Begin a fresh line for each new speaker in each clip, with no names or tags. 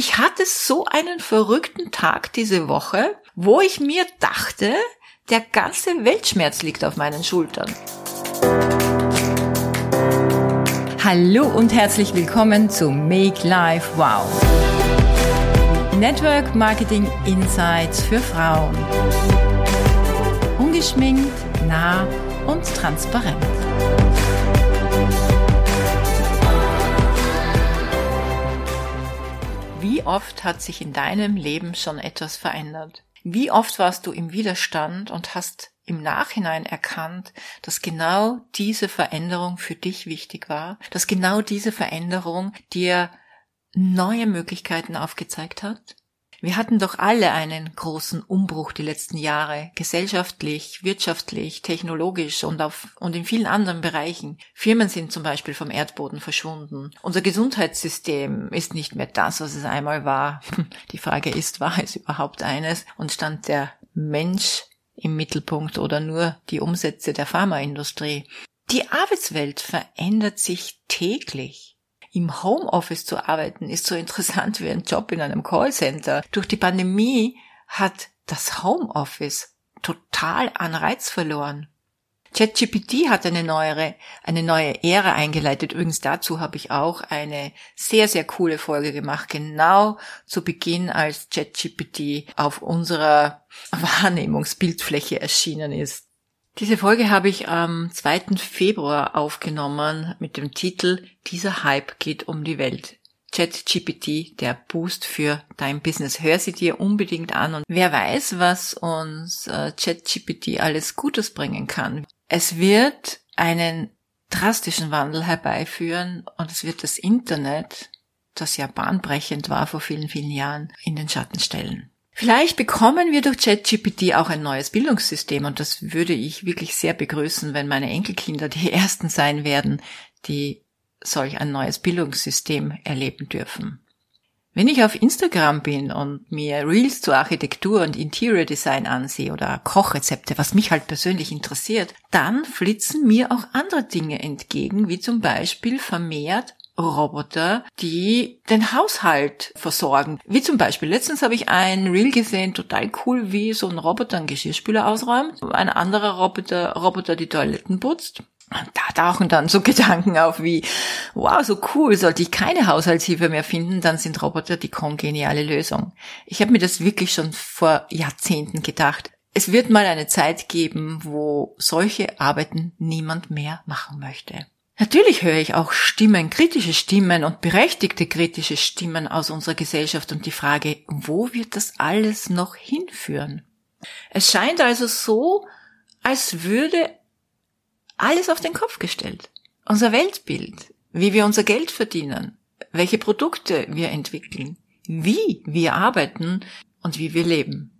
Ich hatte so einen verrückten Tag diese Woche, wo ich mir dachte, der ganze Weltschmerz liegt auf meinen Schultern. Hallo und herzlich willkommen zu Make Life Wow. Network Marketing Insights für Frauen. Ungeschminkt, nah und transparent. Wie oft hat sich in deinem Leben schon etwas verändert? Wie oft warst du im Widerstand und hast im Nachhinein erkannt, dass genau diese Veränderung für dich wichtig war, dass genau diese Veränderung dir neue Möglichkeiten aufgezeigt hat? Wir hatten doch alle einen großen Umbruch die letzten Jahre, gesellschaftlich, wirtschaftlich, technologisch und auf, und in vielen anderen Bereichen. Firmen sind zum Beispiel vom Erdboden verschwunden. Unser Gesundheitssystem ist nicht mehr das, was es einmal war. Die Frage ist, war es überhaupt eines? Und stand der Mensch im Mittelpunkt oder nur die Umsätze der Pharmaindustrie? Die Arbeitswelt verändert sich täglich. Im Homeoffice zu arbeiten ist so interessant wie ein Job in einem Callcenter. Durch die Pandemie hat das Homeoffice total an Reiz verloren. ChatGPT hat eine neuere, eine neue Ära eingeleitet. Übrigens dazu habe ich auch eine sehr, sehr coole Folge gemacht, genau zu Beginn, als ChatGPT auf unserer Wahrnehmungsbildfläche erschienen ist. Diese Folge habe ich am 2. Februar aufgenommen mit dem Titel Dieser Hype geht um die Welt. ChatGPT, der Boost für dein Business. Hör sie dir unbedingt an und wer weiß, was uns äh, ChatGPT alles Gutes bringen kann. Es wird einen drastischen Wandel herbeiführen und es wird das Internet, das ja bahnbrechend war vor vielen, vielen Jahren, in den Schatten stellen. Vielleicht bekommen wir durch ChatGPT auch ein neues Bildungssystem und das würde ich wirklich sehr begrüßen, wenn meine Enkelkinder die ersten sein werden, die solch ein neues Bildungssystem erleben dürfen. Wenn ich auf Instagram bin und mir Reels zu Architektur und Interior Design ansehe oder Kochrezepte, was mich halt persönlich interessiert, dann flitzen mir auch andere Dinge entgegen, wie zum Beispiel vermehrt Roboter, die den Haushalt versorgen. Wie zum Beispiel, letztens habe ich ein Reel gesehen, total cool, wie so ein Roboter einen Geschirrspüler ausräumt. Ein anderer Roboter, Roboter die Toiletten putzt. Da tauchen dann so Gedanken auf wie, wow, so cool, sollte ich keine Haushaltshilfe mehr finden, dann sind Roboter die kongeniale Lösung. Ich habe mir das wirklich schon vor Jahrzehnten gedacht. Es wird mal eine Zeit geben, wo solche Arbeiten niemand mehr machen möchte. Natürlich höre ich auch Stimmen, kritische Stimmen und berechtigte kritische Stimmen aus unserer Gesellschaft und die Frage, wo wird das alles noch hinführen? Es scheint also so, als würde alles auf den Kopf gestellt. Unser Weltbild, wie wir unser Geld verdienen, welche Produkte wir entwickeln, wie wir arbeiten und wie wir leben.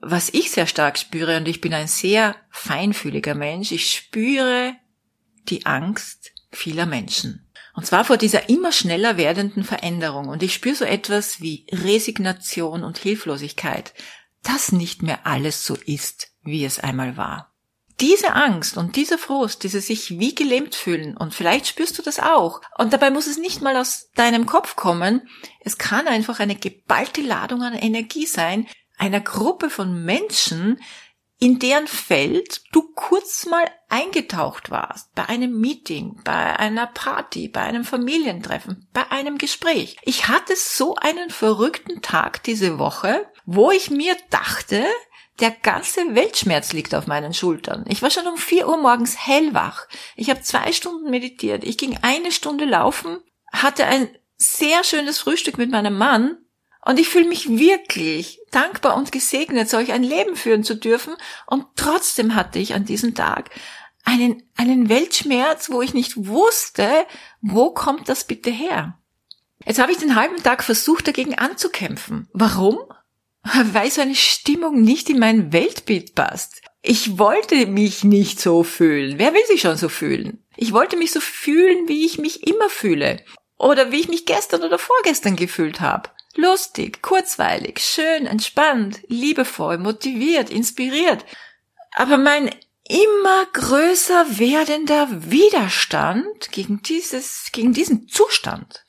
Was ich sehr stark spüre, und ich bin ein sehr feinfühliger Mensch, ich spüre die Angst vieler Menschen. Und zwar vor dieser immer schneller werdenden Veränderung. Und ich spüre so etwas wie Resignation und Hilflosigkeit, dass nicht mehr alles so ist, wie es einmal war. Diese Angst und dieser Frust, diese sich wie gelähmt fühlen, und vielleicht spürst du das auch, und dabei muss es nicht mal aus deinem Kopf kommen, es kann einfach eine geballte Ladung an Energie sein, einer Gruppe von Menschen, in deren Feld du kurz mal eingetaucht warst, bei einem Meeting, bei einer Party, bei einem Familientreffen, bei einem Gespräch. Ich hatte so einen verrückten Tag diese Woche, wo ich mir dachte, der ganze Weltschmerz liegt auf meinen Schultern. Ich war schon um vier Uhr morgens hellwach. Ich habe zwei Stunden meditiert. Ich ging eine Stunde laufen, hatte ein sehr schönes Frühstück mit meinem Mann und ich fühle mich wirklich dankbar und gesegnet, solch ein Leben führen zu dürfen. Und trotzdem hatte ich an diesem Tag einen, einen Weltschmerz, wo ich nicht wusste, wo kommt das bitte her? Jetzt habe ich den halben Tag versucht, dagegen anzukämpfen. Warum? Weil so eine Stimmung nicht in mein Weltbild passt. Ich wollte mich nicht so fühlen. Wer will sich schon so fühlen? Ich wollte mich so fühlen, wie ich mich immer fühle. Oder wie ich mich gestern oder vorgestern gefühlt habe. Lustig, kurzweilig, schön, entspannt, liebevoll, motiviert, inspiriert. Aber mein immer größer werdender Widerstand gegen dieses, gegen diesen Zustand,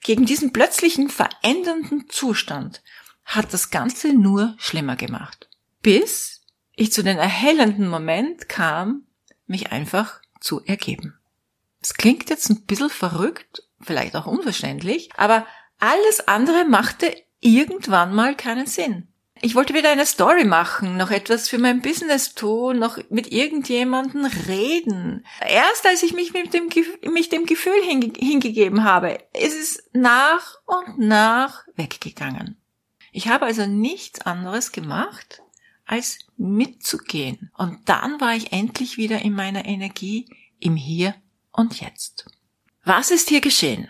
gegen diesen plötzlichen verändernden Zustand hat das Ganze nur schlimmer gemacht. Bis ich zu den erhellenden Moment kam, mich einfach zu ergeben. Das klingt jetzt ein bisschen verrückt, vielleicht auch unverständlich, aber alles andere machte irgendwann mal keinen Sinn. Ich wollte wieder eine Story machen, noch etwas für mein Business tun, noch mit irgendjemanden reden. Erst als ich mich mit dem, mich dem Gefühl hinge hingegeben habe, ist es nach und nach weggegangen. Ich habe also nichts anderes gemacht, als mitzugehen. Und dann war ich endlich wieder in meiner Energie im Hier und Jetzt. Was ist hier geschehen?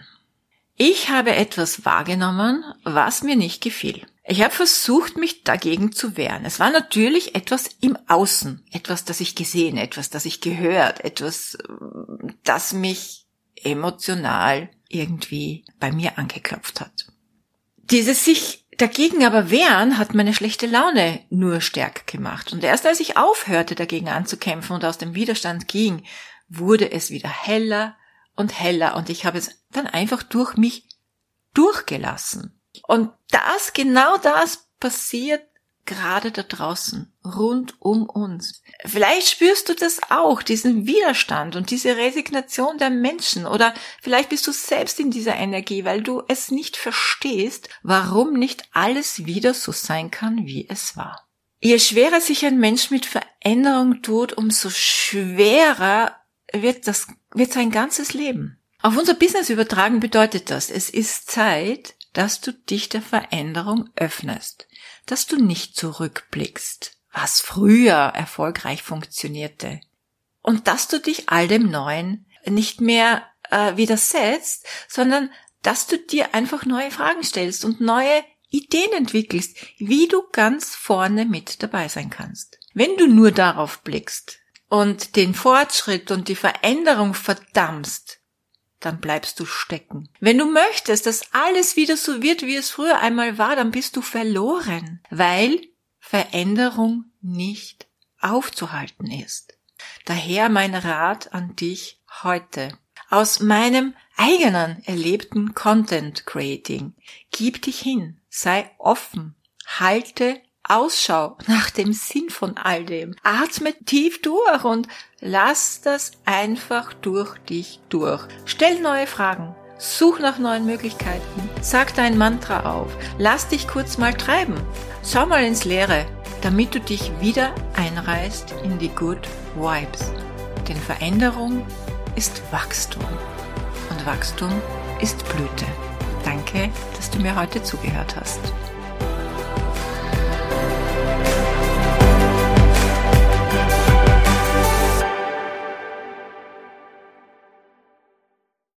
Ich habe etwas wahrgenommen, was mir nicht gefiel. Ich habe versucht, mich dagegen zu wehren. Es war natürlich etwas im Außen, etwas, das ich gesehen, etwas, das ich gehört, etwas, das mich emotional irgendwie bei mir angeklopft hat. Dieses sich dagegen aber wehren hat meine schlechte Laune nur stärker gemacht. Und erst als ich aufhörte, dagegen anzukämpfen und aus dem Widerstand ging, wurde es wieder heller und heller und ich habe es dann einfach durch mich durchgelassen. Und das, genau das passiert gerade da draußen, rund um uns. Vielleicht spürst du das auch, diesen Widerstand und diese Resignation der Menschen oder vielleicht bist du selbst in dieser Energie, weil du es nicht verstehst, warum nicht alles wieder so sein kann, wie es war. Je schwerer sich ein Mensch mit Veränderung tut, umso schwerer wird das, wird sein ganzes Leben. Auf unser Business übertragen bedeutet das, es ist Zeit, dass du dich der Veränderung öffnest, dass du nicht zurückblickst, was früher erfolgreich funktionierte, und dass du dich all dem Neuen nicht mehr äh, widersetzt, sondern dass du dir einfach neue Fragen stellst und neue Ideen entwickelst, wie du ganz vorne mit dabei sein kannst. Wenn du nur darauf blickst und den Fortschritt und die Veränderung verdammst, dann bleibst du stecken. Wenn du möchtest, dass alles wieder so wird, wie es früher einmal war, dann bist du verloren, weil Veränderung nicht aufzuhalten ist. Daher mein Rat an dich heute. Aus meinem eigenen erlebten Content Creating. Gib dich hin, sei offen, halte Ausschau nach dem Sinn von all dem. Atme tief durch und lass das einfach durch dich durch. Stell neue Fragen. Such nach neuen Möglichkeiten. Sag dein Mantra auf. Lass dich kurz mal treiben. Schau mal ins Leere, damit du dich wieder einreißt in die Good Vibes. Denn Veränderung ist Wachstum. Und Wachstum ist Blüte. Danke, dass du mir heute zugehört hast.